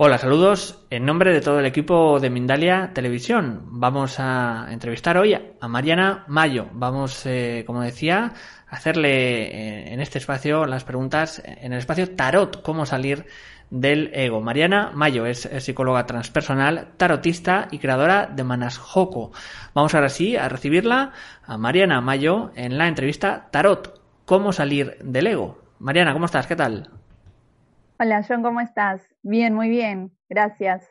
Hola, saludos en nombre de todo el equipo de Mindalia Televisión. Vamos a entrevistar hoy a Mariana Mayo. Vamos, eh, como decía, a hacerle eh, en este espacio las preguntas en el espacio Tarot, cómo salir del ego. Mariana Mayo es, psicóloga transpersonal, tarotista y creadora de Manas Joko. Vamos ahora sí a recibirla a Mariana Mayo en la entrevista Tarot, cómo salir del ego. Mariana, ¿cómo estás? ¿Qué tal? Hola, John, ¿cómo estás? Bien, muy bien, gracias.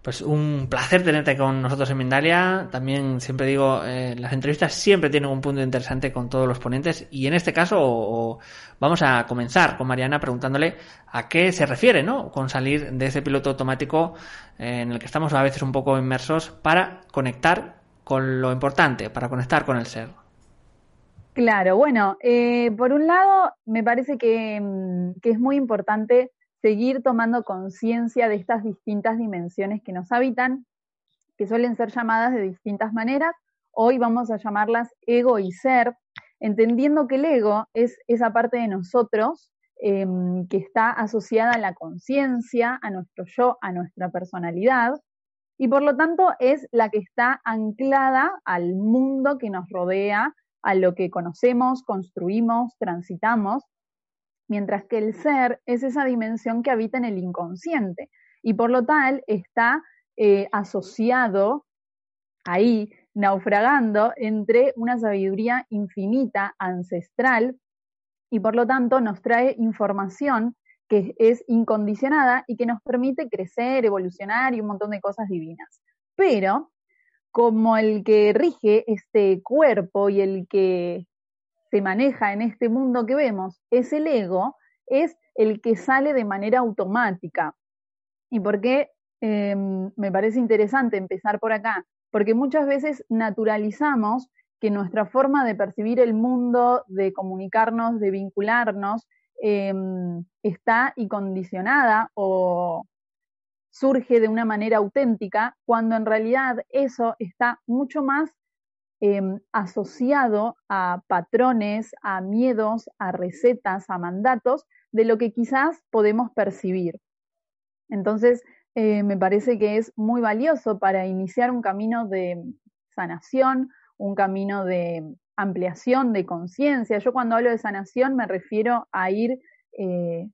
Pues un placer tenerte con nosotros en Mindalia. También siempre digo, eh, las entrevistas siempre tienen un punto interesante con todos los ponentes y en este caso vamos a comenzar con Mariana preguntándole a qué se refiere, ¿no? Con salir de ese piloto automático eh, en el que estamos a veces un poco inmersos para conectar con lo importante, para conectar con el ser. Claro, bueno, eh, por un lado me parece que, mm, que es muy importante seguir tomando conciencia de estas distintas dimensiones que nos habitan, que suelen ser llamadas de distintas maneras. Hoy vamos a llamarlas ego y ser, entendiendo que el ego es esa parte de nosotros em, que está asociada a la conciencia, a nuestro yo, a nuestra personalidad, y por lo tanto es la que está anclada al mundo que nos rodea, a lo que conocemos, construimos, transitamos, mientras que el ser es esa dimensión que habita en el inconsciente y por lo tal está eh, asociado ahí, naufragando entre una sabiduría infinita, ancestral, y por lo tanto nos trae información que es incondicionada y que nos permite crecer, evolucionar y un montón de cosas divinas. Pero como el que rige este cuerpo y el que se maneja en este mundo que vemos es el ego, es el que sale de manera automática. ¿Y por qué em, me parece interesante empezar por acá? Porque muchas veces naturalizamos que nuestra forma de percibir el mundo, de comunicarnos, de vincularnos, em, está y condicionada o surge de una manera auténtica, cuando en realidad eso está mucho más em, asociado a patrones, a miedos, a recetas, a mandatos, de lo que quizás podemos percibir. Entonces, eh, me parece que es muy valioso para iniciar un camino de sanación, un camino de ampliación de conciencia. Yo cuando hablo de sanación me refiero a ir eh,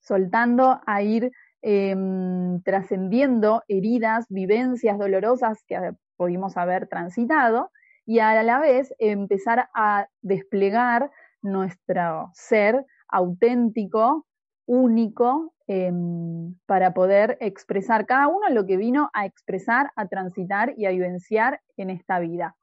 soltando, a ir Em, trascendiendo heridas, vivencias dolorosas que pudimos haber transitado y a la vez empezar a desplegar nuestro ser auténtico, único, em, para poder expresar cada uno lo que vino a expresar, a transitar y a vivenciar en esta vida.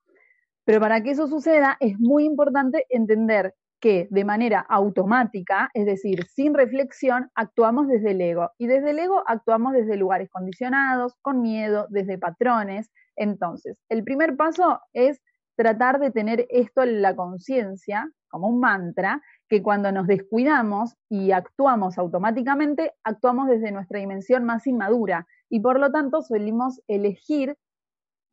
Pero para que eso suceda es muy importante entender que de manera automática, es decir, sin reflexión, actuamos desde el ego. Y desde el ego actuamos desde lugares condicionados, con miedo, desde patrones. Entonces, el primer paso es tratar de tener esto en la conciencia, como un mantra, que cuando nos descuidamos y actuamos automáticamente, actuamos desde nuestra dimensión más inmadura y por lo tanto solimos elegir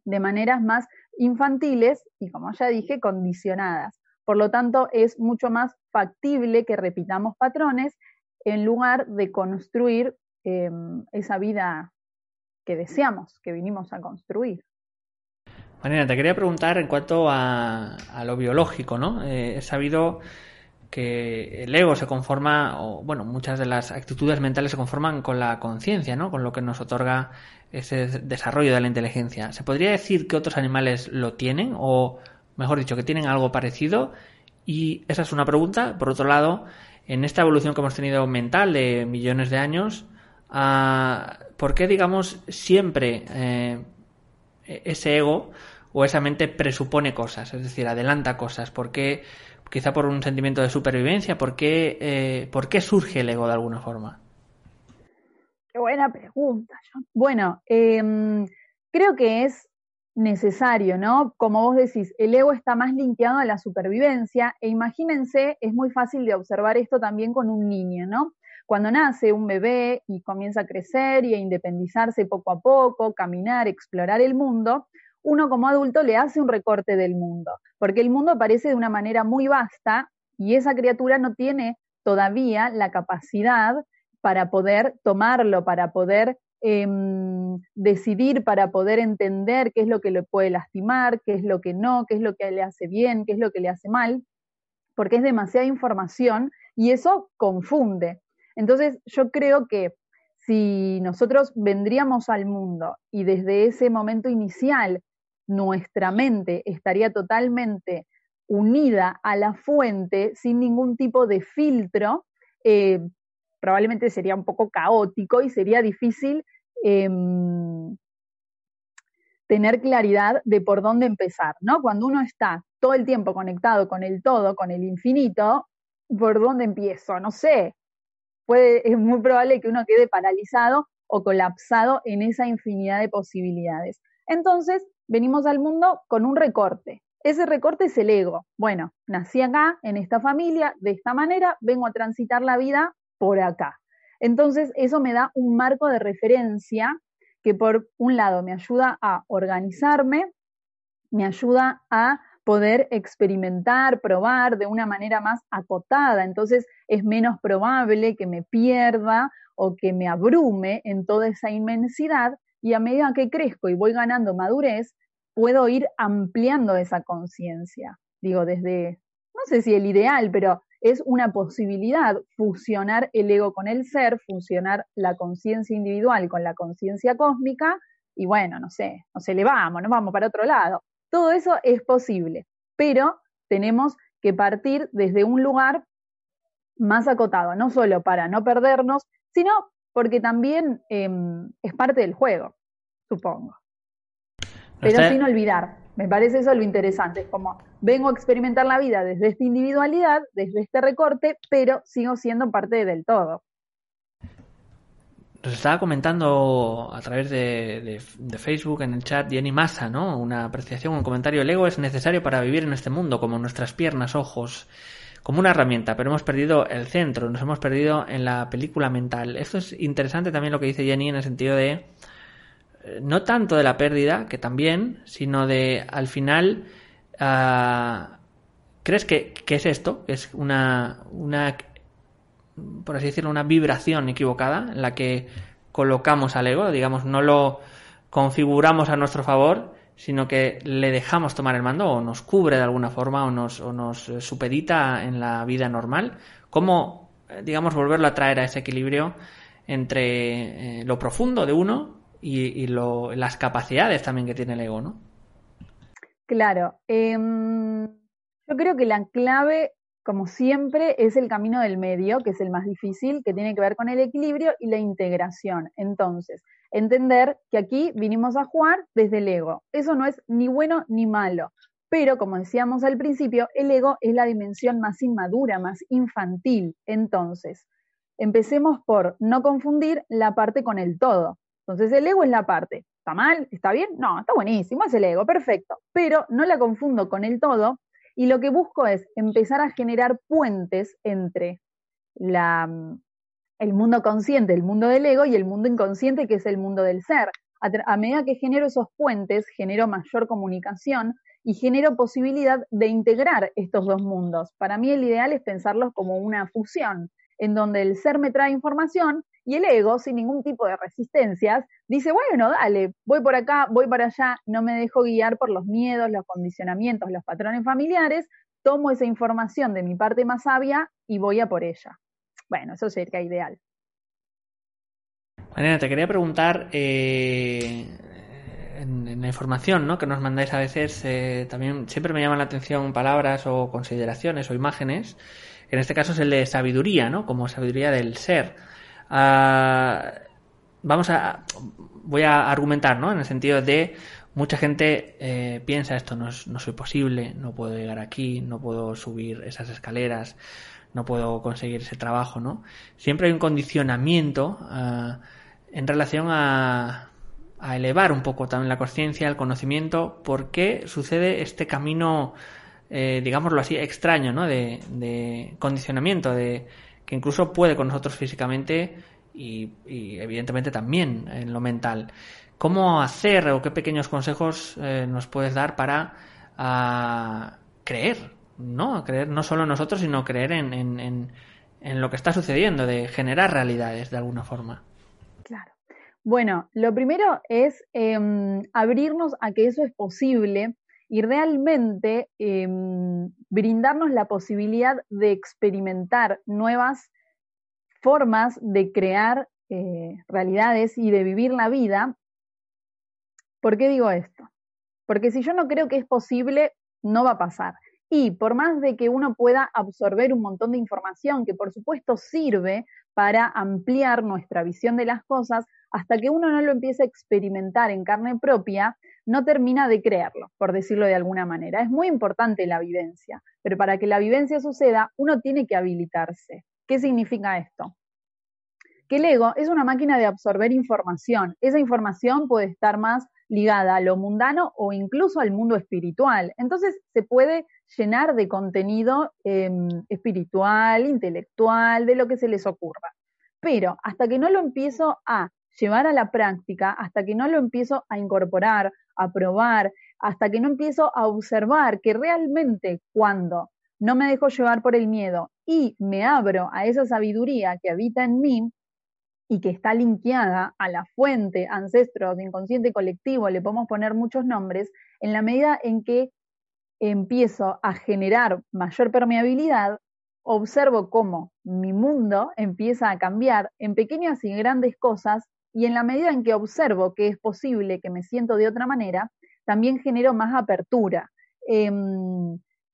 de maneras más infantiles y, como ya dije, condicionadas. Por lo tanto, es mucho más factible que repitamos patrones en lugar de construir em, esa vida que deseamos, que vinimos a construir. Marina, te quería preguntar en cuanto a, lo biológico, ¿no? Eh, he sabido que el ego se conforma, o bueno, muchas de las actitudes mentales se conforman con la conciencia, ¿no? Con lo que nos otorga ese desarrollo de la inteligencia. ¿Se podría decir que otros animales lo tienen o mejor dicho, que tienen algo parecido. Y esa es una pregunta. Por otro lado, en esta evolución que hemos tenido mental de millones de años, ah, ¿por qué, digamos, siempre eh, ese ego o esa mente presupone cosas, es decir, adelanta cosas? ¿Por qué, quizá por un sentimiento de supervivencia, por qué, eh, ¿por qué surge el ego de alguna forma? Qué buena pregunta. Bueno, em, creo que es necesario, ¿no? Como vos decís, el ego está más linkeado a la supervivencia e imagínense, es muy fácil de observar esto también con un niño, ¿no? Cuando nace un bebé y comienza a crecer y a independizarse poco a poco, caminar, explorar el mundo, uno como adulto le hace un recorte del mundo, porque el mundo aparece de una manera muy vasta y esa criatura no tiene todavía la capacidad para poder tomarlo, para poder em, decidir, para poder entender qué es lo que le puede lastimar, qué es lo que no, qué es lo que le hace bien, qué es lo que le hace mal, porque es demasiada información y eso confunde. Entonces yo creo que si nosotros vendríamos al mundo y desde ese momento inicial nuestra mente estaría totalmente unida a la fuente sin ningún tipo de filtro, eh, probablemente sería un poco caótico y sería difícil em, tener claridad de por dónde empezar, ¿no? Cuando uno está todo el tiempo conectado con el todo, con el infinito, ¿por dónde empiezo? No sé. Puede, es muy probable que uno quede paralizado o colapsado en esa infinidad de posibilidades. Entonces, venimos al mundo con un recorte. Ese recorte es el ego. Bueno, nací acá, en esta familia, de esta manera, vengo a transitar la vida por acá. Entonces, eso me da un marco de referencia que por un lado me ayuda a organizarme, me ayuda a poder experimentar, probar de una manera más acotada. Entonces es menos probable que me pierda o que me abrume en toda esa inmensidad y a medida que crezco y voy ganando madurez, puedo ir ampliando esa conciencia. Digo, desde, no sé si el ideal, pero es una posibilidad fusionar el ego con el ser, fusionar la conciencia individual con la conciencia cósmica y bueno, no sé, nos elevamos, nos vamos para otro lado. Todo eso es posible, pero tenemos que partir desde un lugar más acotado, no solo para no perdernos, sino porque también em, es parte del juego, supongo. Pero sin olvidar, me parece eso lo interesante, es como vengo a experimentar la vida desde esta individualidad, desde este recorte, pero sigo siendo parte del todo. Nos estaba comentando a través de, Facebook en el chat Jenny Massa, ¿no? Una apreciación, un comentario. El ego es necesario para vivir en este mundo, como nuestras piernas, ojos, como una herramienta, pero hemos perdido el centro, nos hemos perdido en la película mental. Esto es interesante también lo que dice Jenny en el sentido de no tanto de la pérdida, que también, sino de al final Ah, ¿Crees que, es esto? Que es una, una, por así decirlo, una vibración equivocada en la que colocamos al ego, digamos, no lo configuramos a nuestro favor, sino que le dejamos tomar el mando o nos cubre de alguna forma o nos, o nos supedita en la vida normal. ¿Cómo, digamos, volverlo a traer a ese equilibrio entre eh, lo profundo de uno y, lo, las capacidades también que tiene el ego, ¿no? Claro. Em, yo creo que la clave, como siempre, es el camino del medio, que es el más difícil, que tiene que ver con el equilibrio y la integración. Entonces, entender que aquí vinimos a jugar desde el ego. Eso no es ni bueno ni malo. Pero, como decíamos al principio, el ego es la dimensión más inmadura, más infantil. Entonces, empecemos por no confundir la parte con el todo. Entonces, el ego es la parte. ¿Está mal? ¿Está bien? No, está buenísimo, es el ego, perfecto. Pero no la confundo con el todo y lo que busco es empezar a generar puentes entre la, mm, el mundo consciente, el mundo del ego y el mundo inconsciente que es el mundo del ser. A, medida que genero esos puentes, genero mayor comunicación y genero posibilidad de integrar estos dos mundos. Para mí el ideal es pensarlos como una fusión, en donde el ser me trae información y el ego, sin ningún tipo de resistencias, dice, bueno, dale, voy por acá, voy para allá, no me dejo guiar por los miedos, los condicionamientos, los patrones familiares, tomo esa información de mi parte más sabia y voy a por ella. Bueno, eso sería ideal. Mariana, te quería preguntar, eh, en, la información ¿no? que nos mandáis a veces, eh, también siempre me llaman la atención palabras o consideraciones o imágenes en este caso es el de sabiduría, ¿no? Como sabiduría del ser. Ah, vamos a, voy a argumentar, ¿no? En el sentido de mucha gente eh, piensa esto no, no soy posible, no puedo llegar aquí, no puedo subir esas escaleras, no puedo conseguir ese trabajo, ¿no? Siempre hay un condicionamiento ah, en relación a, a elevar un poco también la conciencia, el conocimiento, por qué sucede este camino, eh, digámoslo así, extraño, ¿no? De, de, condicionamiento, de que incluso puede con nosotros físicamente y, evidentemente también en lo mental. ¿Cómo hacer o qué pequeños consejos eh, nos puedes dar para uh, creer, ¿no? Creer no solo en nosotros, sino creer en, en, lo que está sucediendo, de generar realidades de alguna forma. Claro. Bueno, lo primero es eh, abrirnos a que eso es posible y realmente eh, brindarnos la posibilidad de experimentar nuevas formas de crear eh, realidades y de vivir la vida. ¿Por qué digo esto? Porque si yo no creo que es posible, no va a pasar. Y por más de que uno pueda absorber un montón de información, que por supuesto sirve para ampliar nuestra visión de las cosas, hasta que uno no lo empiece a experimentar en carne propia, no termina de creerlo, por decirlo de alguna manera. Es muy importante la vivencia, pero para que la vivencia suceda, uno tiene que habilitarse. ¿Qué significa esto? Que el ego es una máquina de absorber información. Esa información puede estar más ligada a lo mundano o incluso al mundo espiritual. Entonces se puede llenar de contenido eh, espiritual, intelectual, de lo que se les ocurra. Pero hasta que no lo empiezo a llevar a la práctica, hasta que no lo empiezo a incorporar, a probar, hasta que no empiezo a observar que realmente cuando no me dejo llevar por el miedo y me abro a esa sabiduría que habita en mí y que está linkeada a la fuente, ancestros, inconsciente colectivo, le podemos poner muchos nombres, en la medida en que empiezo a generar mayor permeabilidad, observo cómo mi mundo empieza a cambiar en pequeñas y grandes cosas y en la medida en que observo que es posible que me siento de otra manera, también genero más apertura. Eh,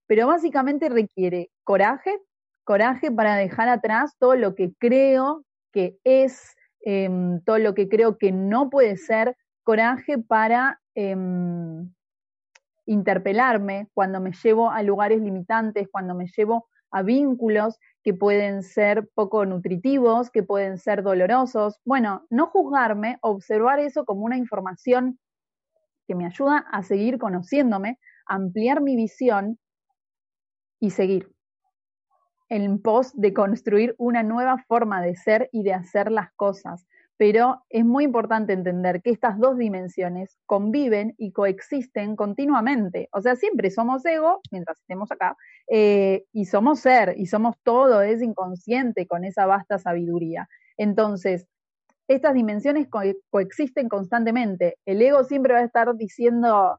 pero básicamente requiere coraje, coraje para dejar atrás todo lo que creo que es, eh, todo lo que creo que no puede ser, coraje para eh, interpelarme cuando me llevo a lugares limitantes, cuando me llevo a vínculos que pueden ser poco nutritivos, que pueden ser dolorosos. Bueno, no juzgarme, observar eso como una información que me ayuda a seguir conociéndome, ampliar mi visión y seguir en pos de construir una nueva forma de ser y de hacer las cosas pero es muy importante entender que estas dos dimensiones conviven y coexisten continuamente. O sea, siempre somos ego, mientras estemos acá, eh, y somos ser, y somos todo, es inconsciente con esa vasta sabiduría. Entonces, estas dimensiones co coexisten constantemente. El ego siempre va a estar diciendo,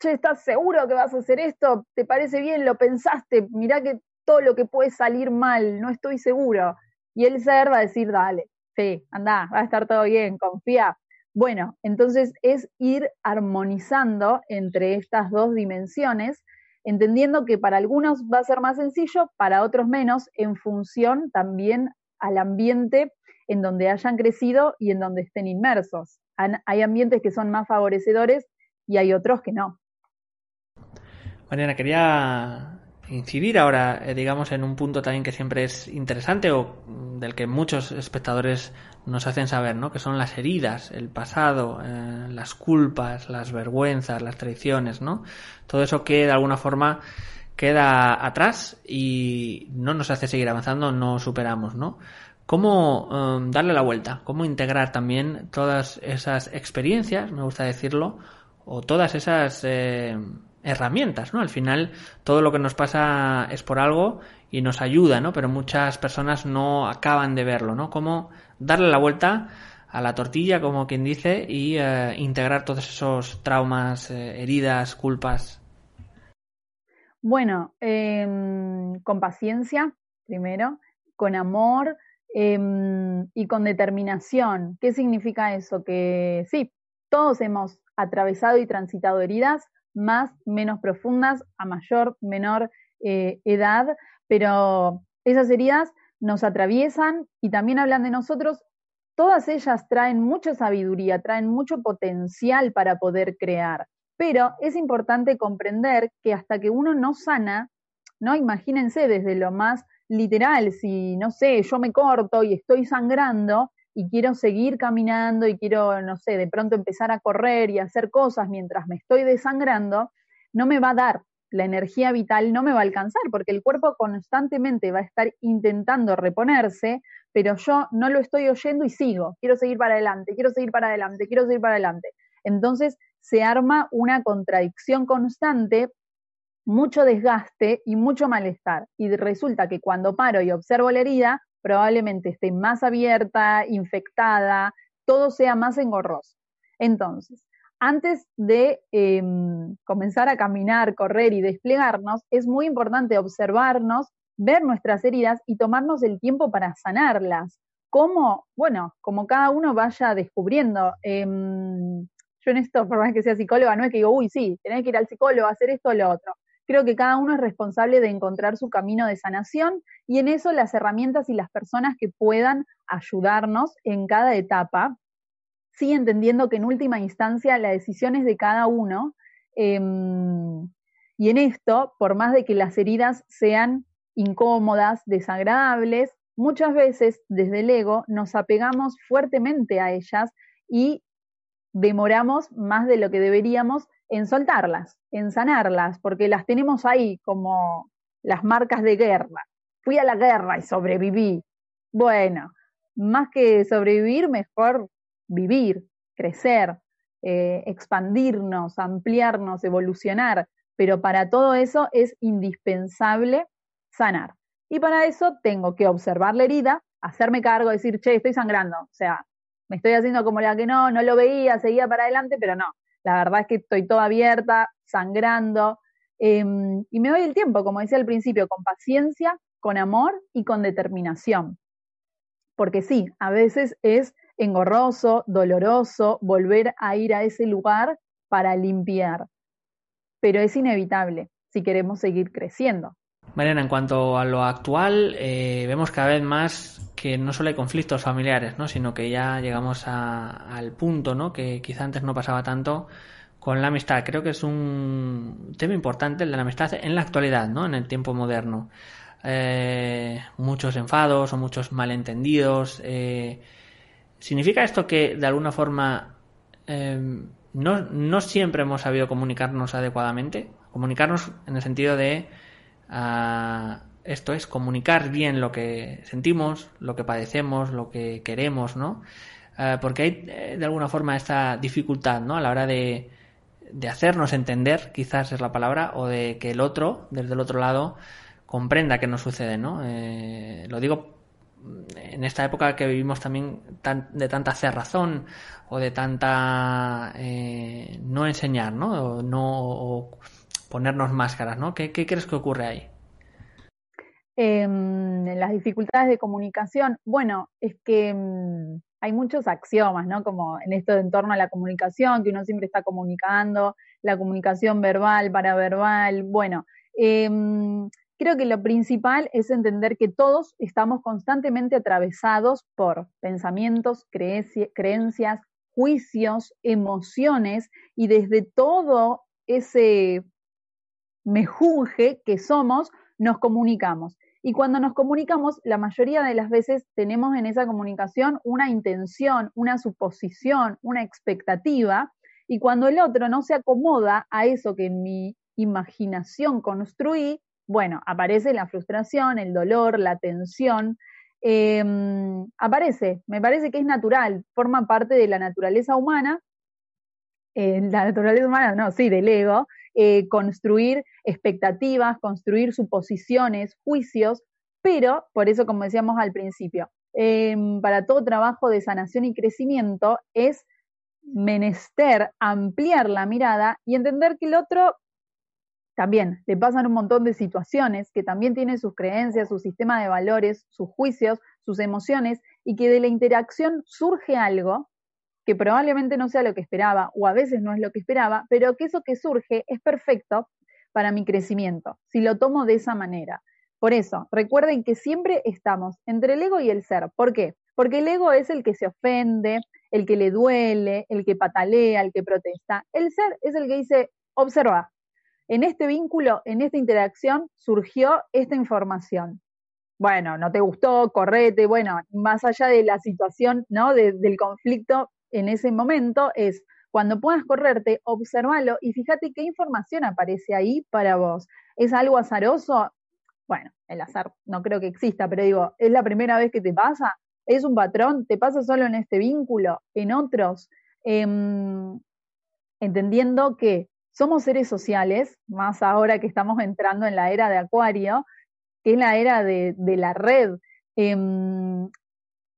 che, ¿estás seguro que vas a hacer esto? ¿Te parece bien? ¿Lo pensaste? Mirá que todo lo que puede salir mal, no estoy seguro. Y el ser va a decir, dale, sí, anda, va a estar todo bien, confía. Bueno, entonces es ir armonizando entre estas dos dimensiones, entendiendo que para algunos va a ser más sencillo, para otros menos, en función también al ambiente en donde hayan crecido y en donde estén inmersos. Hay ambientes que son más favorecedores y hay otros que no. Mariana, quería incidir ahora, eh, digamos, en un punto también que siempre es interesante o del que muchos espectadores nos hacen saber, ¿no? Que son las heridas, el pasado, eh, las culpas, las vergüenzas, las traiciones, ¿no? Todo eso que de alguna forma queda atrás y no nos hace seguir avanzando, no superamos, ¿no? ¿Cómo um, darle la vuelta? ¿Cómo integrar también todas esas experiencias, me gusta decirlo, o todas esas eh, herramientas, ¿no? Al final todo lo que nos pasa es por algo y nos ayuda, ¿no? Pero muchas personas no acaban de verlo, ¿no? Cómo darle la vuelta a la tortilla, como quien dice, y eh, integrar todos esos traumas, eh, heridas, culpas. Bueno, eh, con paciencia, primero, con amor em, y con determinación. ¿Qué significa eso? Que sí, todos hemos atravesado y transitado heridas, más, menos profundas, a mayor, menor eh, edad, pero Esas heridas nos atraviesan y también hablan de nosotros. Todas ellas traen mucha sabiduría, traen mucho potencial para poder crear. Pero es importante comprender que hasta que uno no sana, ¿no? Imagínense desde lo más literal, si, no sé, yo me corto y estoy sangrando y quiero seguir caminando y quiero, no sé, de pronto empezar a correr y hacer cosas mientras me estoy desangrando, no me va a dar, la energía vital no me va a alcanzar porque el cuerpo constantemente va a estar intentando reponerse, pero yo no lo estoy oyendo y sigo, quiero seguir para adelante, quiero seguir para adelante, quiero seguir para adelante. Entonces se arma una contradicción constante mucho desgaste y mucho malestar. Y resulta que cuando paro y observo la herida, probablemente esté más abierta, infectada, todo sea más engorroso. Entonces, antes de em, comenzar a caminar, correr y desplegarnos, es muy importante observarnos, ver nuestras heridas y tomarnos el tiempo para sanarlas. ¿Cómo? Bueno, como cada uno vaya descubriendo. Em, yo en esto, por más que sea psicóloga, no es que digo, uy, sí, tenés que ir al psicólogo, hacer esto o lo otro. Creo que cada uno es responsable de encontrar su camino de sanación y en eso las herramientas y las personas que puedan ayudarnos en cada etapa, sí entendiendo que en última instancia la decisión es de cada uno. Em, y en esto, por más de que las heridas sean incómodas, desagradables, muchas veces desde el ego nos apegamos fuertemente a ellas y demoramos más de lo que deberíamos en soltarlas, en sanarlas, porque las tenemos ahí como las marcas de guerra. Fui a la guerra y sobreviví. Bueno, más que sobrevivir, mejor vivir, crecer, eh, expandirnos, ampliarnos, evolucionar. Pero para todo eso es indispensable sanar. Y para eso tengo que observar la herida, hacerme cargo, decir, che, estoy sangrando. O sea, me estoy haciendo como la que no, no lo veía, seguía para adelante, pero no, la verdad es que estoy toda abierta, sangrando, em, y me doy el tiempo, como decía al principio, con paciencia, con amor y con determinación. Porque sí, a veces es engorroso, doloroso volver a ir a ese lugar para limpiar, pero es inevitable si queremos seguir creciendo. Mariana, en cuanto a lo actual, eh, vemos cada vez más que no solo hay conflictos familiares, ¿no? sino que ya llegamos al punto ¿no? que quizá antes no pasaba tanto con la amistad. Creo que es un tema importante el de la amistad en la actualidad, ¿no? en el tiempo moderno. Eh, muchos enfados o muchos malentendidos. Eh, ¿Significa esto que de alguna forma no, no siempre hemos sabido comunicarnos adecuadamente? Comunicarnos en el sentido de esto es comunicar bien lo que sentimos, lo que padecemos, lo que queremos, ¿no? porque hay eh, de alguna forma esta dificultad, ¿no? A la hora de, de hacernos entender, quizás es la palabra, o de que el otro, desde el otro lado, comprenda qué nos sucede, ¿no? Eh, lo digo en esta época que vivimos también de tanta cerrazón o de tanta eh, no enseñar, ¿no? O no ponernos máscaras, ¿no? ¿Qué, crees que ocurre ahí? Em, las dificultades de comunicación, bueno, es que em, hay muchos axiomas, ¿no? Como en esto de en torno a la comunicación, que uno siempre está comunicando, la comunicación verbal, paraverbal, bueno, em, creo que lo principal es entender que todos estamos constantemente atravesados por pensamientos, creencias, juicios, emociones, y desde todo ese mejunje que somos, nos comunicamos. Y cuando nos comunicamos, la mayoría de las veces tenemos en esa comunicación una intención, una suposición, una expectativa, y cuando el otro no se acomoda a eso que en mi imaginación construí, bueno, aparece la frustración, el dolor, la tensión, em, aparece, me parece que es natural, forma parte de la naturaleza humana, eh, la naturaleza humana, no, sí, del ego, eh, construir expectativas, construir suposiciones, juicios, pero, por eso, como decíamos al principio, em, para todo trabajo de sanación y crecimiento es menester ampliar la mirada y entender que el otro también le pasan un montón de situaciones, que también tiene sus creencias, su sistema de valores, sus juicios, sus emociones, y que de la interacción surge algo que probablemente no sea lo que esperaba o a veces no es lo que esperaba, pero que eso que surge es perfecto para mi crecimiento, si lo tomo de esa manera. Por eso, recuerden que siempre estamos entre el ego y el ser. ¿Por qué? Porque el ego es el que se ofende, el que le duele, el que patalea, el que protesta. El ser es el que dice, observa, en este vínculo, en esta interacción, surgió esta información. Bueno, no te gustó, correte, bueno, más allá de la situación, ¿no? del conflicto en ese momento, es cuando puedas correrte, observalo y fíjate qué información aparece ahí para vos. ¿Es algo azaroso? Bueno, el azar no creo que exista, pero digo, ¿es la primera vez que te pasa? ¿Es un patrón? ¿Te pasa solo en este vínculo? ¿En otros? Em, entendiendo que somos seres sociales, más ahora que estamos entrando en la era de Acuario, que es la era de, la red, em,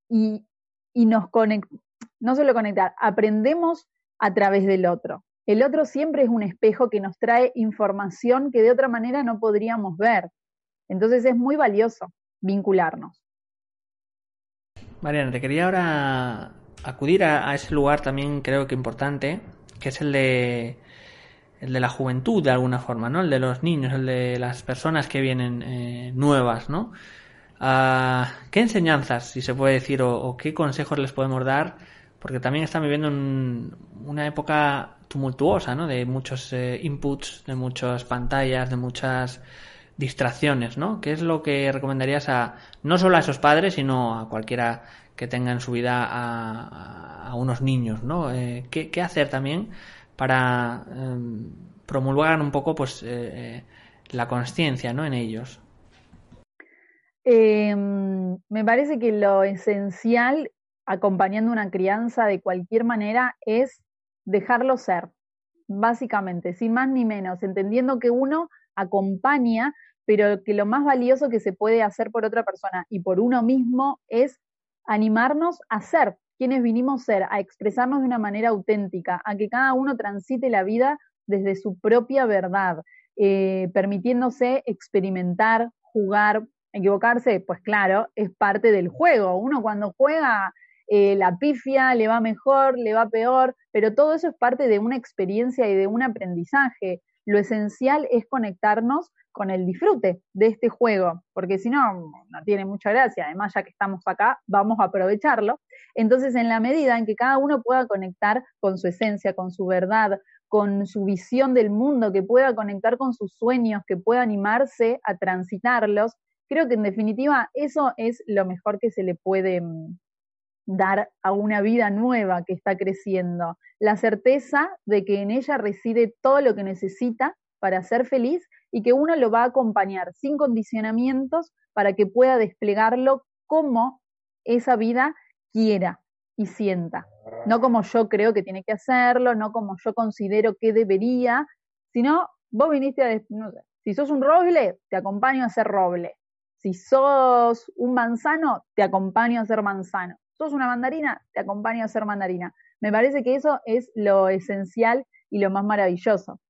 y, y, nos conecta, no solo conectar, aprendemos a través del otro. El otro siempre es un espejo que nos trae información que de otra manera no podríamos ver. Entonces es muy valioso vincularnos. Mariana, te quería ahora acudir a, ese lugar también creo que importante, que es el de el de la juventud de alguna forma, ¿no? El de los niños, el de las personas que vienen eh, nuevas, ¿no? Ah, ¿Qué enseñanzas, si se puede decir, o, qué consejos les podemos dar porque también están viviendo una época tumultuosa, ¿no? De muchos eh, inputs, de muchas pantallas, de muchas distracciones, ¿no? ¿Qué es lo que recomendarías a no solo a esos padres, sino a cualquiera que tenga en su vida a, unos niños, ¿no? Eh, ¿qué, hacer también para em, promulgar un poco, pues, eh, la conciencia, ¿no? En ellos. Em, me parece que lo esencial acompañando una crianza de cualquier manera es dejarlo ser, básicamente, sin más ni menos, entendiendo que uno acompaña, pero que lo más valioso que se puede hacer por otra persona y por uno mismo es animarnos a ser quienes vinimos a ser, a expresarnos de una manera auténtica, a que cada uno transite la vida desde su propia verdad, eh, permitiéndose experimentar, jugar, equivocarse, pues claro, es parte del juego. Uno cuando juega eh, la pifia, le va mejor, le va peor, pero todo eso es parte de una experiencia y de un aprendizaje. Lo esencial es conectarnos con el disfrute de este juego, porque si no, no tiene mucha gracia. Además, ya que estamos acá, vamos a aprovecharlo. Entonces, en la medida en que cada uno pueda conectar con su esencia, con su verdad, con su visión del mundo, que pueda conectar con sus sueños, que pueda animarse a transitarlos, creo que en definitiva eso es lo mejor que se le puede mm, dar a una vida nueva que está creciendo, la certeza de que en ella reside todo lo que necesita para ser feliz y que uno lo va a acompañar sin condicionamientos para que pueda desplegarlo como esa vida quiera y sienta. No como yo creo que tiene que hacerlo, no como yo considero que debería, sino vos viniste a, si sos un roble, te acompaño a ser roble. Si sos un manzano, te acompaño a ser manzano sos una mandarina, te acompaño a ser mandarina. Me parece que eso es lo esencial y lo más maravilloso.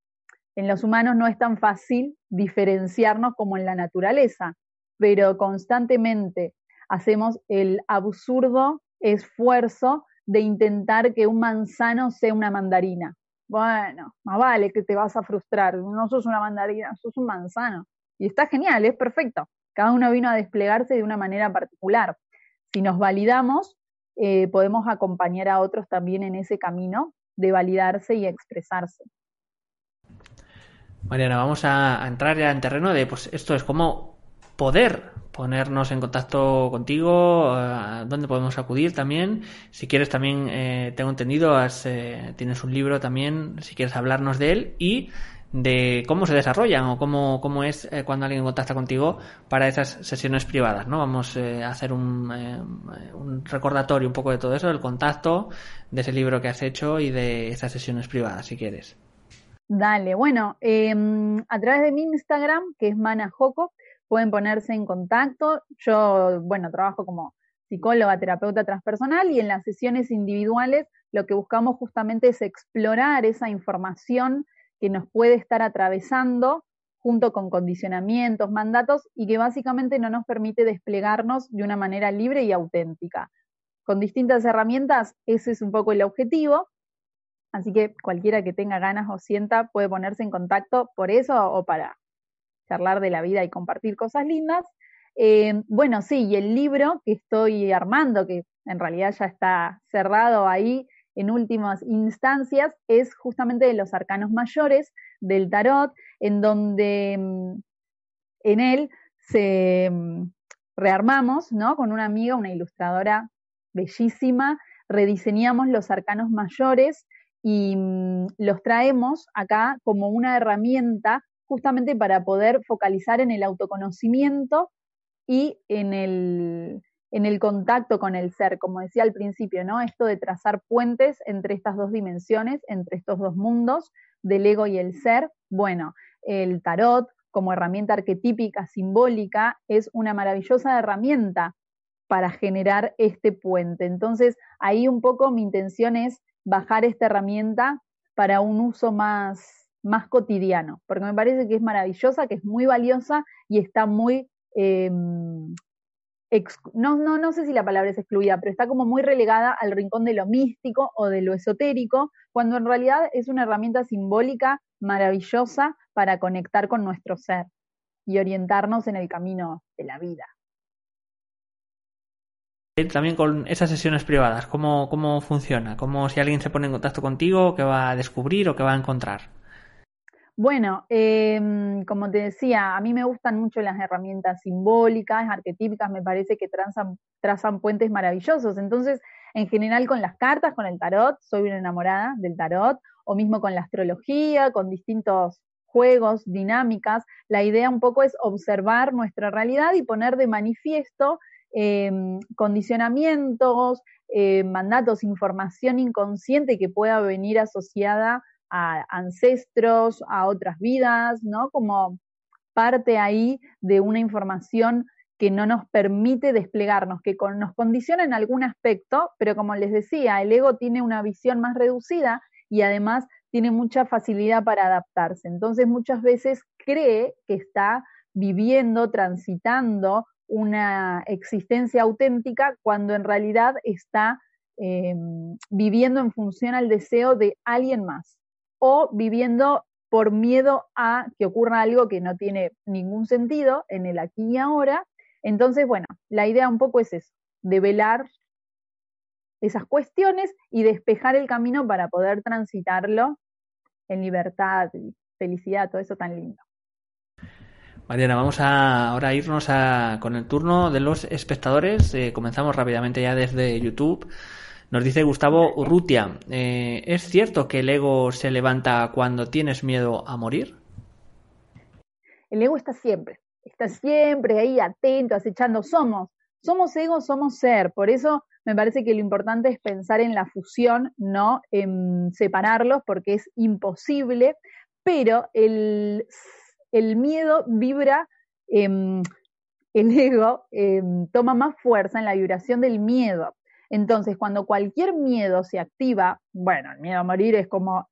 En los humanos no es tan fácil diferenciarnos como en la naturaleza, pero constantemente hacemos el absurdo esfuerzo de intentar que un manzano sea una mandarina. Bueno, más vale que te vas a frustrar, no sos una mandarina, sos un manzano. Y está genial, es perfecto. Cada uno vino a desplegarse de una manera particular. Si nos validamos, eh, podemos acompañar a otros también en ese camino de validarse y expresarse. Mariana, vamos a, entrar ya en terreno de, pues esto es como poder ponernos en contacto contigo, eh, dónde podemos acudir también. Si quieres también, eh, tengo entendido, tienes un libro también, si quieres hablarnos de él y de cómo se desarrollan o cómo, cómo es eh, cuando alguien contacta contigo para esas sesiones privadas, ¿no? Vamos eh, a hacer un, eh, un, recordatorio un poco de todo eso, del contacto, de ese libro que has hecho y de esas sesiones privadas, si quieres. Dale, bueno, em, a través de mi Instagram, que es Manajoco, pueden ponerse en contacto. Yo, bueno, trabajo como psicóloga, terapeuta transpersonal y en las sesiones individuales lo que buscamos justamente es explorar esa información que nos puede estar atravesando junto con condicionamientos, mandatos y que básicamente no nos permite desplegarnos de una manera libre y auténtica. Con distintas herramientas, ese es un poco el objetivo. Así que cualquiera que tenga ganas o sienta puede ponerse en contacto por eso o para charlar de la vida y compartir cosas lindas. Eh, bueno, sí, y el libro que estoy armando, que en realidad ya está cerrado ahí en últimas instancias, es justamente de los arcanos mayores del tarot, en donde mm, en él se mm, rearmamos, ¿no? Con una amiga, una ilustradora bellísima, rediseñamos los arcanos mayores y mm, los traemos acá como una herramienta justamente para poder focalizar en el autoconocimiento y en el, en el contacto con el ser, como decía al principio, ¿no? Esto de trazar puentes entre estas dos dimensiones, entre estos dos mundos, del ego y el ser. Bueno, el tarot como herramienta arquetípica, simbólica, es una maravillosa herramienta para generar este puente. Entonces, ahí un poco mi intención es bajar esta herramienta para un uso más, más cotidiano, porque me parece que es maravillosa, que es muy valiosa y está muy, em, no, no, no sé si la palabra es excluida, pero está como muy relegada al rincón de lo místico o de lo esotérico, cuando en realidad es una herramienta simbólica maravillosa para conectar con nuestro ser y orientarnos en el camino de la vida. También con esas sesiones privadas, ¿cómo, cómo funciona? ¿Cómo si alguien se pone en contacto contigo, qué va a descubrir o qué va a encontrar? Bueno, em, como te decía, a mí me gustan mucho las herramientas simbólicas, arquetípicas, me parece que trazan, puentes maravillosos. Entonces, en general con las cartas, con el tarot, soy una enamorada del tarot, o mismo con la astrología, con distintos juegos, dinámicas. La idea un poco es observar nuestra realidad y poner de manifiesto em, condicionamientos, eh, mandatos, información inconsciente que pueda venir asociada a ancestros, a otras vidas, ¿no? Como parte ahí de una información que no nos permite desplegarnos, que nos condiciona en algún aspecto, pero como les decía, el ego tiene una visión más reducida y además tiene mucha facilidad para adaptarse. Entonces muchas veces cree que está viviendo, transitando una existencia auténtica cuando en realidad está em, viviendo en función al deseo de alguien más o viviendo por miedo a que ocurra algo que no tiene ningún sentido en el aquí y ahora. Entonces, bueno, la idea un poco es eso, develar esas cuestiones y despejar el camino para poder transitarlo en libertad y felicidad, todo eso tan lindo. Mariana, vamos a ahora irnos a, con el turno de los espectadores. Eh, comenzamos rápidamente ya desde YouTube. Nos dice Gustavo Urrutia, eh, ¿es cierto que el ego se levanta cuando tienes miedo a morir? El ego está siempre, está siempre ahí atento, acechando. Somos, somos ego, somos ser. Por eso me parece que lo importante es pensar en la fusión, no en separarlos, porque es imposible, pero el, miedo vibra, el ego em, toma más fuerza en la vibración del miedo. Entonces, cuando cualquier miedo se activa, bueno, el miedo a morir es como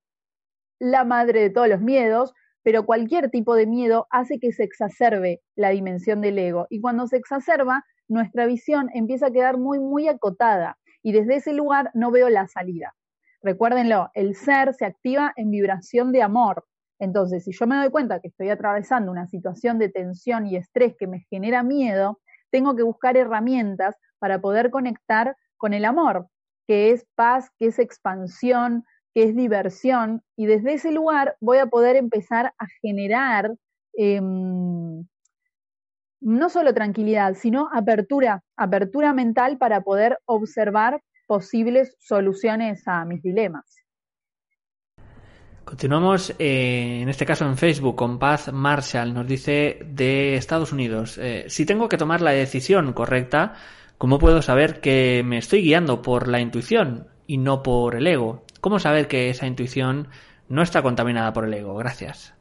la madre de todos los miedos, pero cualquier tipo de miedo hace que se exacerbe la dimensión del ego. Y cuando se exacerba, nuestra visión empieza a quedar muy, muy acotada. Y desde ese lugar no veo la salida. Recuérdenlo, el ser se activa en vibración de amor. Entonces, si yo me doy cuenta que estoy atravesando una situación de tensión y estrés que me genera miedo, tengo que buscar herramientas para poder conectar con el amor, que es paz, que es expansión, que es diversión, y desde ese lugar voy a poder empezar a generar em, no solo tranquilidad, sino apertura, apertura mental para poder observar posibles soluciones a mis dilemas. Continuamos, eh, en este caso en Facebook, con Paz Marshall, nos dice de Estados Unidos, eh, si tengo que tomar la decisión correcta, ¿Cómo puedo saber que me estoy guiando por la intuición y no por el ego? ¿Cómo saber que esa intuición no está contaminada por el ego? Gracias.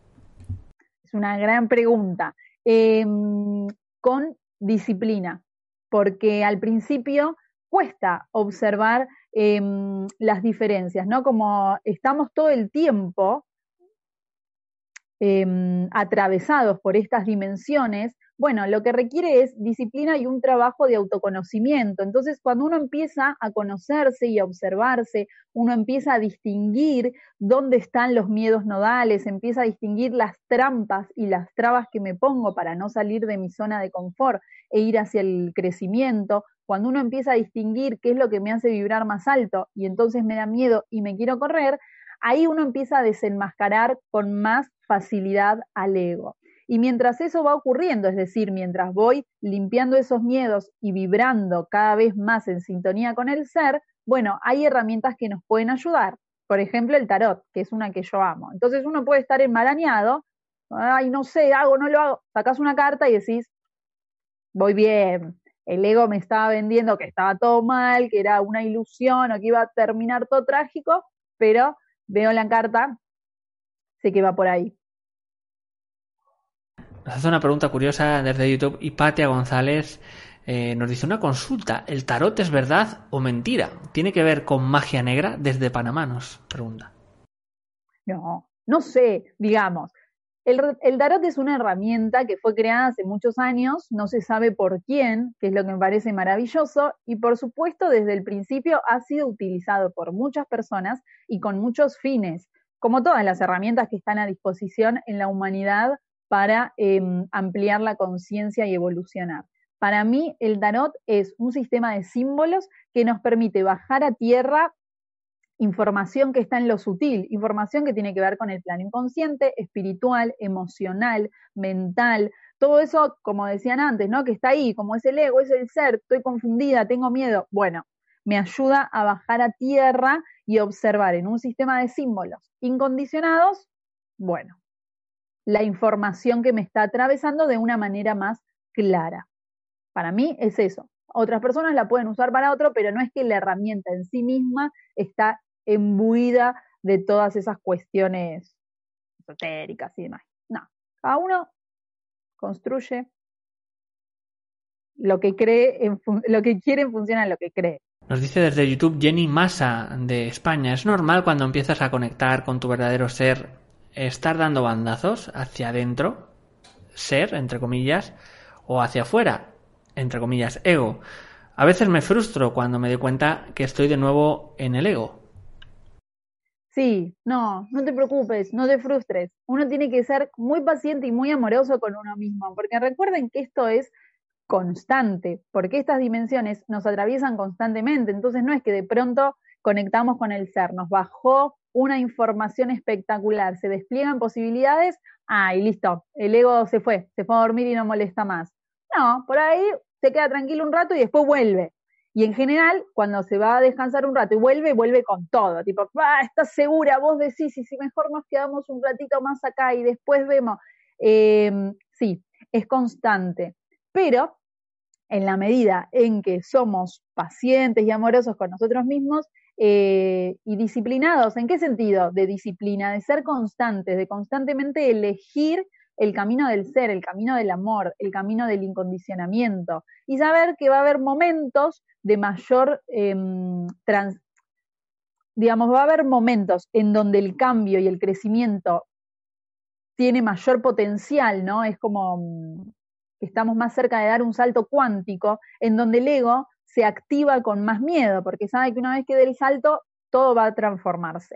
Es una gran pregunta. Em, con disciplina, porque al principio cuesta observar em, las diferencias, ¿no? Como estamos todo el tiempo em, atravesados por estas dimensiones, bueno, lo que requiere es disciplina y un trabajo de autoconocimiento. Entonces, cuando uno empieza a conocerse y a observarse, uno empieza a distinguir dónde están los miedos nodales, empieza a distinguir las trampas y las trabas que me pongo para no salir de mi zona de confort e ir hacia el crecimiento, cuando uno empieza a distinguir qué es lo que me hace vibrar más alto y entonces me da miedo y me quiero correr, ahí uno empieza a desenmascarar con más facilidad al ego. Y mientras eso va ocurriendo, es decir, mientras voy limpiando esos miedos y vibrando cada vez más en sintonía con el ser, bueno, hay herramientas que nos pueden ayudar. Por ejemplo, el tarot, que es una que yo amo. Entonces uno puede estar enmarañado, ay, no sé, hago, no lo hago. Sacas una carta y decís, voy bien. El ego me estaba vendiendo que estaba todo mal, que era una ilusión o que iba a terminar todo trágico, pero veo la carta, sé que va por ahí. Nos hace una pregunta curiosa desde YouTube y Patia González eh, nos dice una consulta. ¿El tarot es verdad o mentira? ¿Tiene que ver con magia negra? Desde Panamá nos pregunta. No, no sé, digamos. El, el, es una herramienta que fue creada hace muchos años, no se sabe por quién, que es lo que me parece maravilloso, y por supuesto desde el principio ha sido utilizado por muchas personas y con muchos fines, como todas las herramientas que están a disposición en la humanidad para em, ampliar la conciencia y evolucionar. Para mí, el tarot es un sistema de símbolos que nos permite bajar a tierra información que está en lo sutil, información que tiene que ver con el plano inconsciente, espiritual, emocional, mental, todo eso, como decían antes, ¿no? Que está ahí, como es el ego, es el ser, estoy confundida, tengo miedo. Bueno, me ayuda a bajar a tierra y observar en un sistema de símbolos incondicionados, bueno, la información que me está atravesando de una manera más clara. Para mí es eso. Otras personas la pueden usar para otro, pero no es que la herramienta en sí misma está embuida de todas esas cuestiones esotéricas y demás. No, cada uno construye lo que cree, en lo que quiere en función a lo que cree. Nos dice desde YouTube Jenny Massa de España, ¿es normal cuando empiezas a conectar con tu verdadero ser estar dando bandazos hacia adentro, ser, entre comillas, o hacia afuera, entre comillas, ego. A veces me frustro cuando me doy cuenta que estoy de nuevo en el ego. Sí, no, no te preocupes, no te frustres. Uno tiene que ser muy paciente y muy amoroso con uno mismo, porque recuerden que esto es constante, porque estas dimensiones nos atraviesan constantemente, entonces no es que de pronto conectamos con el ser, nos bajó una información espectacular, se despliegan posibilidades, ah, listo, el ego se fue, se fue a dormir y no molesta más. No, por ahí se queda tranquilo un rato y después vuelve. Y en general, cuando se va a descansar un rato y vuelve, vuelve con todo. Tipo, ah, estás segura, vos decís, y si mejor nos quedamos un ratito más acá y después vemos. Em, sí, es constante. Pero en la medida en que somos pacientes y amorosos con nosotros mismos, eh, y disciplinados. ¿En qué sentido? De disciplina, de ser constantes, de constantemente elegir el camino del ser, el camino del amor, el camino del incondicionamiento y saber que va a haber momentos de mayor em, digamos, va a haber momentos en donde el cambio y el crecimiento tiene mayor potencial, ¿no? Es como mm, estamos más cerca de dar un salto cuántico, en donde el ego se activa con más miedo, porque sabe que una vez que dé el salto, todo va a transformarse.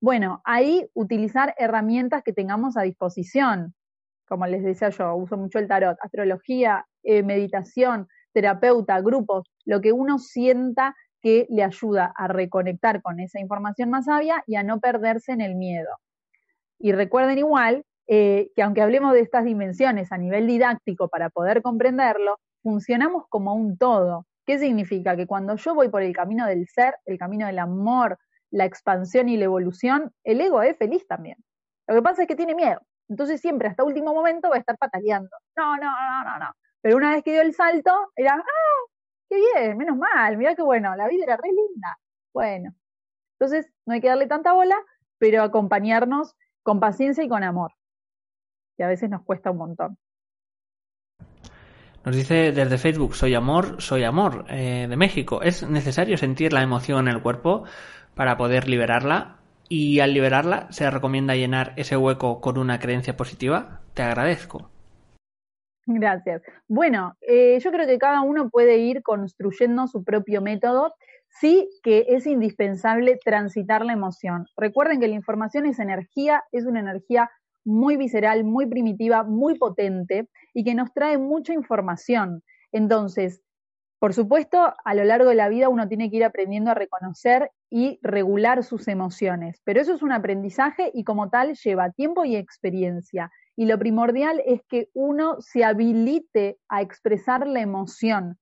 Bueno, ahí utilizar herramientas que tengamos a disposición. Como les decía yo, uso mucho el tarot, astrología, eh, meditación, terapeuta, grupos, lo que uno sienta que le ayuda a reconectar con esa información más sabia y a no perderse en el miedo. Y recuerden igual eh, que aunque hablemos de estas dimensiones a nivel didáctico para poder comprenderlo, funcionamos como un todo. ¿Qué significa? Que cuando yo voy por el camino del ser, el camino del amor, la expansión y la evolución, el ego es feliz también. Lo que pasa es que tiene miedo. Entonces siempre hasta último momento va a estar pataleando. No, no, no, no, no. Pero una vez que dio el salto, era, ah, qué bien, menos mal, mira qué bueno, la vida era re linda. Bueno, entonces no hay que darle tanta bola, pero acompañarnos con paciencia y con amor, que a veces nos cuesta un montón. Nos dice desde Facebook, soy amor, soy amor, eh, de México. ¿Es necesario sentir la emoción en el cuerpo para poder liberarla? Y al liberarla se recomienda llenar ese hueco con una creencia positiva. Te agradezco. Gracias. Bueno, eh, yo creo que cada uno puede ir construyendo su propio método. Sí que es indispensable transitar la emoción. Recuerden que la información es energía, es una energía muy visceral, muy primitiva, muy potente y que nos trae mucha información. Entonces, por supuesto, a lo largo de la vida uno tiene que ir aprendiendo a reconocer y regular sus emociones, pero eso es un aprendizaje y como tal lleva tiempo y experiencia. Y lo primordial es que uno se habilite a expresar la emoción,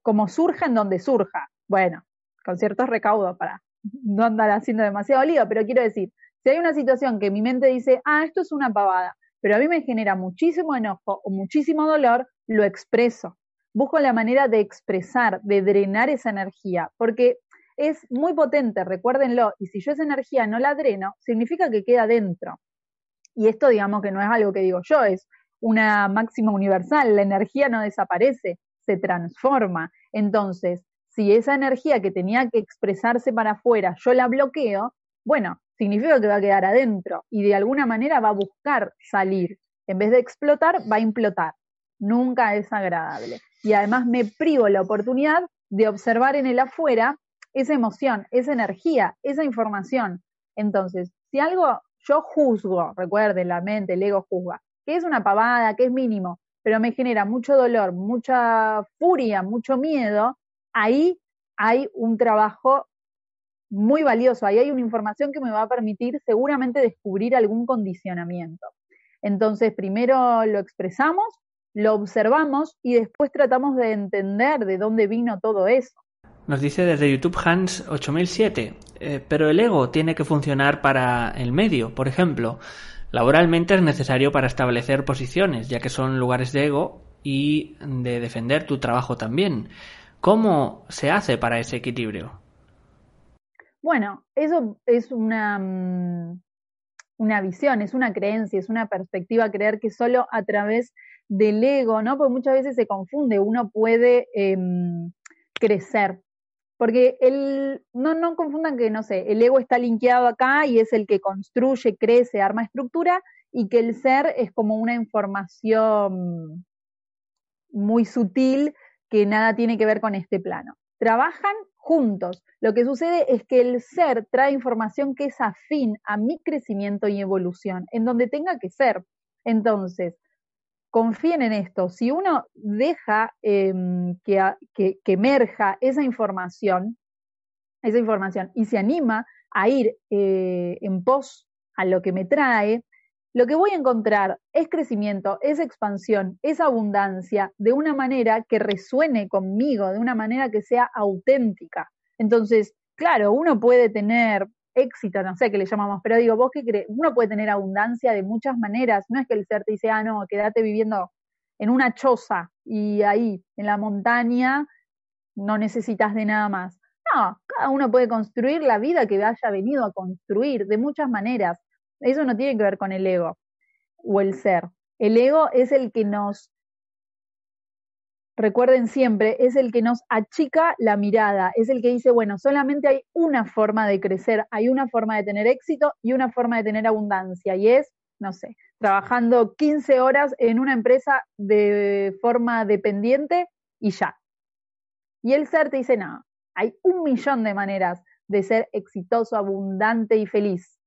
como surja en donde surja. Bueno, con ciertos recaudos para no andar haciendo demasiado lío, pero quiero decir, si hay una situación que mi mente dice, ah, esto es una pavada, pero a mí me genera muchísimo enojo o muchísimo dolor, lo expreso. Busco la manera de expresar, de drenar esa energía, porque es muy potente, recuérdenlo, y si yo esa energía no la dreno, significa que queda dentro. Y esto digamos que no es algo que digo yo, es una máxima universal, la energía no desaparece, se transforma. Entonces, si esa energía que tenía que expresarse para afuera yo la bloqueo, bueno, significa que va a quedar adentro y de alguna manera va a buscar salir. En vez de explotar, va a implotar. Nunca es agradable. Y además me privo la oportunidad de observar en el afuera esa emoción, esa energía, esa información. Entonces, si algo yo juzgo, recuerden, la mente, el ego juzga, que es una pavada, que es mínimo, pero me genera mucho dolor, mucha furia, mucho miedo, ahí hay un trabajo muy valioso. Ahí hay una información que me va a permitir seguramente descubrir algún condicionamiento. Entonces, primero lo expresamos, lo observamos y después tratamos de entender de dónde vino todo eso. Nos dice desde YouTube Hans 8007, eh, pero el ego tiene que funcionar para el medio, por ejemplo. Laboralmente es necesario para establecer posiciones, ya que son lugares de ego y de defender tu trabajo también. ¿Cómo se hace para ese equilibrio? Bueno, eso es una, mm, una visión, es una creencia, es una perspectiva, creer que solo a través del ego, ¿no? Porque muchas veces se confunde, uno puede em, crecer. Porque el, no, no confundan que, no sé, el ego está linkeado acá y es el que construye, crece, arma estructura, y que el ser es como una información muy sutil que nada tiene que ver con este plano. Trabajan juntos. Lo que sucede es que el ser trae información que es afín a mi crecimiento y evolución, en donde tenga que ser. Entonces, confíen en esto. Si uno deja em, que, que, emerja esa información, esa información, y se anima a ir eh, en pos a lo que me trae, lo que voy a encontrar es crecimiento, es expansión, es abundancia, de una manera que resuene conmigo, de una manera que sea auténtica. Entonces, claro, uno puede tener éxito, no sé qué le llamamos, pero digo, vos qué crees, uno puede tener abundancia de muchas maneras, no es que el ser te dice, ah, no, quédate viviendo en una choza y ahí, en la montaña, no necesitas de nada más. No, cada uno puede construir la vida que haya venido a construir de muchas maneras. Eso no tiene que ver con el ego o el ser. El ego es el que nos, recuerden siempre, es el que nos achica la mirada, es el que dice, bueno, solamente hay una forma de crecer, hay una forma de tener éxito y una forma de tener abundancia, y es, no sé, trabajando 15 horas en una empresa de forma dependiente y ya. Y el ser te dice, no, hay un millón de maneras de ser exitoso, abundante y feliz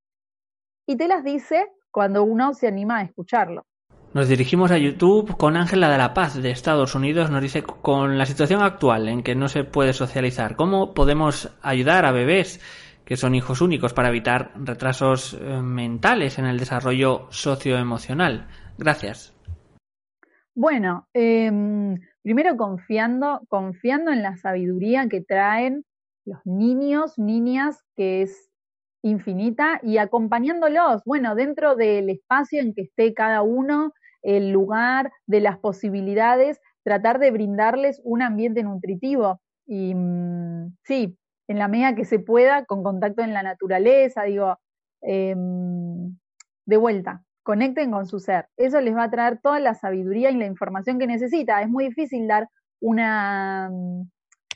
y te las dice cuando uno se anima a escucharlo. Nos dirigimos a YouTube con Ángela de la Paz de Estados Unidos. Nos dice, con la situación actual en que no se puede socializar, ¿cómo podemos ayudar a bebés que son hijos únicos para evitar retrasos eh, mentales en el desarrollo socioemocional? Gracias. Bueno, em, primero confiando, confiando en la sabiduría que traen los niños, niñas, que es infinita y acompañándolos, bueno, dentro del espacio en que esté cada uno, el lugar, de las posibilidades, tratar de brindarles un ambiente nutritivo. Y mm, sí, en la medida que se pueda, con contacto en la naturaleza, digo, em, de vuelta, conecten con su ser. Eso les va a traer toda la sabiduría y la información que necesita. Es muy difícil dar una mm,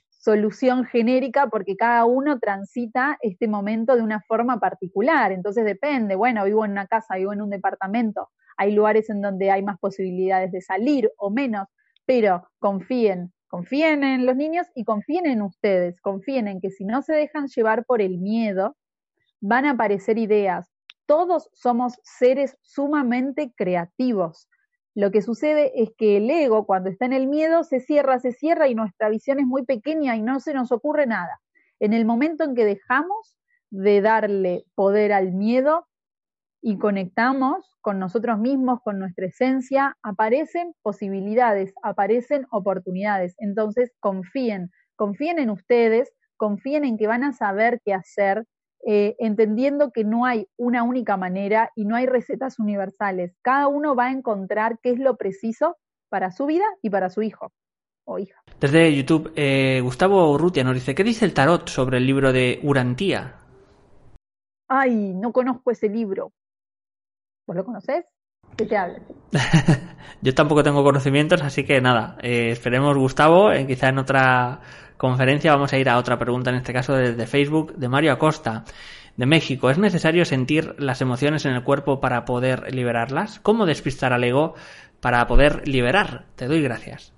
solución genérica porque cada uno transita este momento de una forma particular. Entonces depende, bueno, vivo en una casa, vivo en un departamento, hay lugares en donde hay más posibilidades de salir o menos, pero confíen, confíen en los niños y confíen en ustedes, confíen en que si no se dejan llevar por el miedo, van a aparecer ideas. Todos somos seres sumamente creativos. Lo que sucede es que el ego, cuando está en el miedo, se cierra, se cierra y nuestra visión es muy pequeña y no se nos ocurre nada. En el momento en que dejamos de darle poder al miedo y conectamos con nosotros mismos, con nuestra esencia, aparecen posibilidades, aparecen oportunidades. Entonces, confíen, confíen en ustedes, confíen en que van a saber qué hacer, eh, entendiendo que no hay una única manera y no hay recetas universales. Cada uno va a encontrar qué es lo preciso para su vida y para su hijo o hija. Desde YouTube, eh, Gustavo Urrutia nos dice, ¿qué dice el tarot sobre el libro de Urantía? Ay, no conozco ese libro. ¿Vos lo conocés? ¿Qué te habla? Yo tampoco tengo conocimientos, así que nada, eh, esperemos Gustavo, quizá en otra conferencia vamos a ir a otra pregunta, en este caso desde Facebook, de Mario Acosta, de México. ¿Es necesario sentir las emociones en el cuerpo para poder liberarlas? ¿Cómo despistar al ego para poder liberar? Te doy gracias.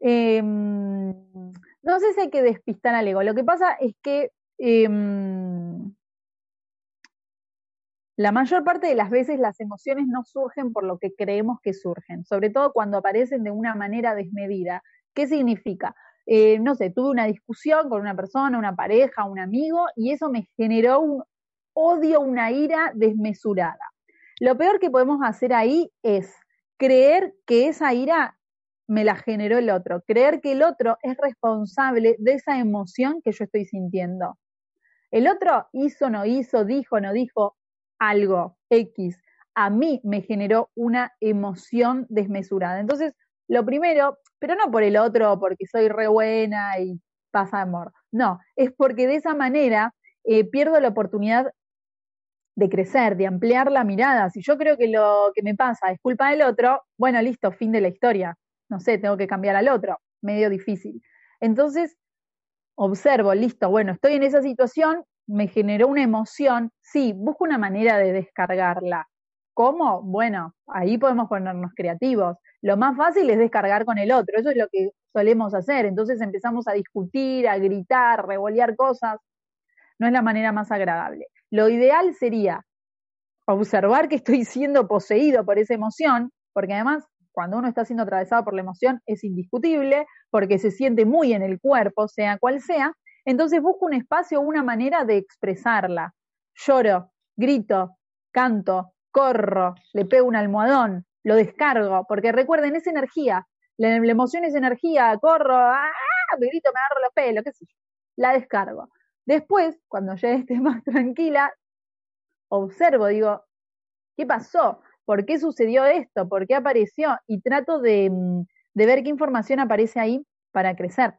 Em, no sé si hay que despistar al ego. Lo que pasa es que em, la mayor parte de las veces las emociones no surgen por lo que creemos que surgen, sobre todo cuando aparecen de una manera desmedida. ¿Qué significa? Eh, no sé, tuve una discusión con una persona, una pareja, un amigo, y eso me generó un odio, una ira desmesurada. Lo peor que podemos hacer ahí es creer que esa ira me la generó el otro, creer que el otro es responsable de esa emoción que yo estoy sintiendo. El otro hizo, no hizo, dijo, no dijo algo X. A mí me generó una emoción desmesurada. Entonces, lo primero, pero no por el otro, porque soy re buena y pasa amor. No, es porque de esa manera eh, pierdo la oportunidad de crecer, de ampliar la mirada. Si yo creo que lo que me pasa es culpa del otro, bueno, listo, fin de la historia. No sé, tengo que cambiar al otro. Medio difícil. Entonces, observo, listo, bueno, estoy en esa situación, me generó una emoción, sí, busco una manera de descargarla. ¿Cómo? Bueno, ahí podemos ponernos creativos. Lo más fácil es descargar con el otro, eso es lo que solemos hacer. Entonces empezamos a discutir, a gritar, revolear cosas. No es la manera más agradable. Lo ideal sería observar que estoy siendo poseído por esa emoción, porque además cuando uno está siendo atravesado por la emoción es indiscutible, porque se siente muy en el cuerpo, sea cual sea, entonces busco un espacio, una manera de expresarla. Lloro, grito, canto, corro, le pego un almohadón, lo descargo, porque recuerden, es energía, la, emoción es energía, corro, ¡ah! me grito, me agarro los pelos, qué sé yo, la descargo. Después, cuando ya esté más tranquila, observo, digo, ¿qué pasó? ¿Por qué sucedió esto? ¿Por qué apareció? Y trato de, mm, de ver qué información aparece ahí para crecer.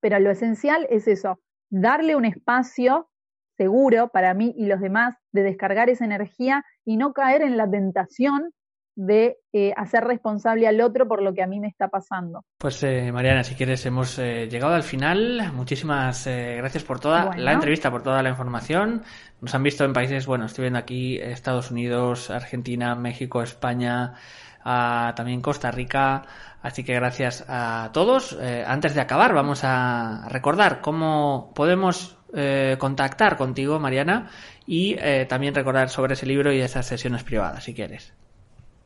Pero lo esencial es eso, darle un espacio seguro para mí y los demás de descargar esa energía y no caer en la tentación de eh, hacer responsable al otro por lo que a mí me está pasando. Pues eh, Mariana, si quieres, hemos eh, llegado al final. Muchísimas gracias por toda la entrevista, por toda la información. Nos han visto en países, bueno, estoy viendo aquí Estados Unidos, Argentina, México, España, también Costa Rica. Así que gracias a todos. antes de acabar, vamos a recordar cómo podemos contactar contigo, Mariana, y también recordar sobre ese libro y esas sesiones privadas, si quieres.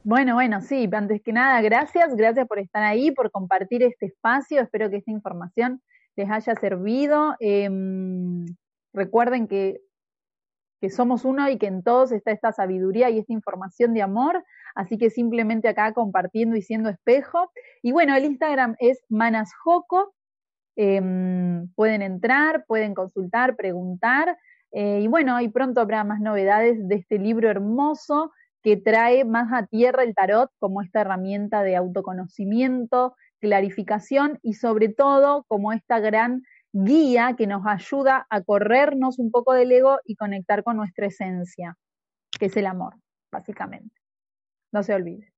Bueno, bueno, sí, antes que nada, gracias, gracias por estar ahí, por compartir este espacio, espero que esta información les haya servido. Em, recuerden que, que somos uno y que en todos está esta sabiduría y esta información de amor, así que simplemente acá compartiendo y siendo espejo. Y bueno, el Instagram es manasjoco, em, pueden entrar, pueden consultar, preguntar. Eh, y bueno, y pronto habrá más novedades de este libro hermoso que trae más a tierra el tarot como esta herramienta de autoconocimiento, clarificación y sobre todo como esta gran guía que nos ayuda a corrernos un poco del ego y conectar con nuestra esencia, que es el amor, básicamente. No se olvide.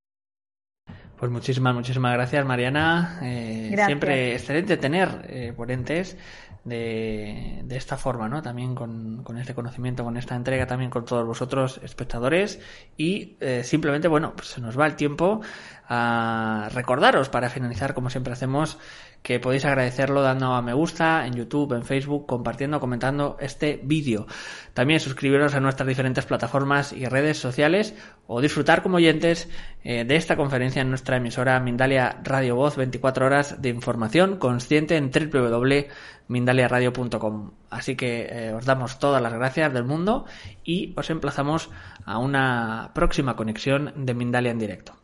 Pues muchísimas, muchísimas gracias, Mariana. Eh, siempre excelente tener eh, ponentes de, de, esta forma, ¿no? También con, con, este conocimiento, con esta entrega, también con todos vosotros, espectadores. Y eh, simplemente, bueno, pues se nos va el tiempo a recordaros para finalizar, como siempre hacemos, que podéis agradecerlo dando a me gusta en YouTube, en Facebook, compartiendo, comentando este vídeo. También suscribiros a nuestras diferentes plataformas y redes sociales o disfrutar como oyentes eh, de esta conferencia en nuestra emisora Mindalia Radio Voz 24 horas de información consciente en www.mindaliaradio.com. Así que eh, os damos todas las gracias del mundo y os emplazamos a una próxima conexión de Mindalia en directo.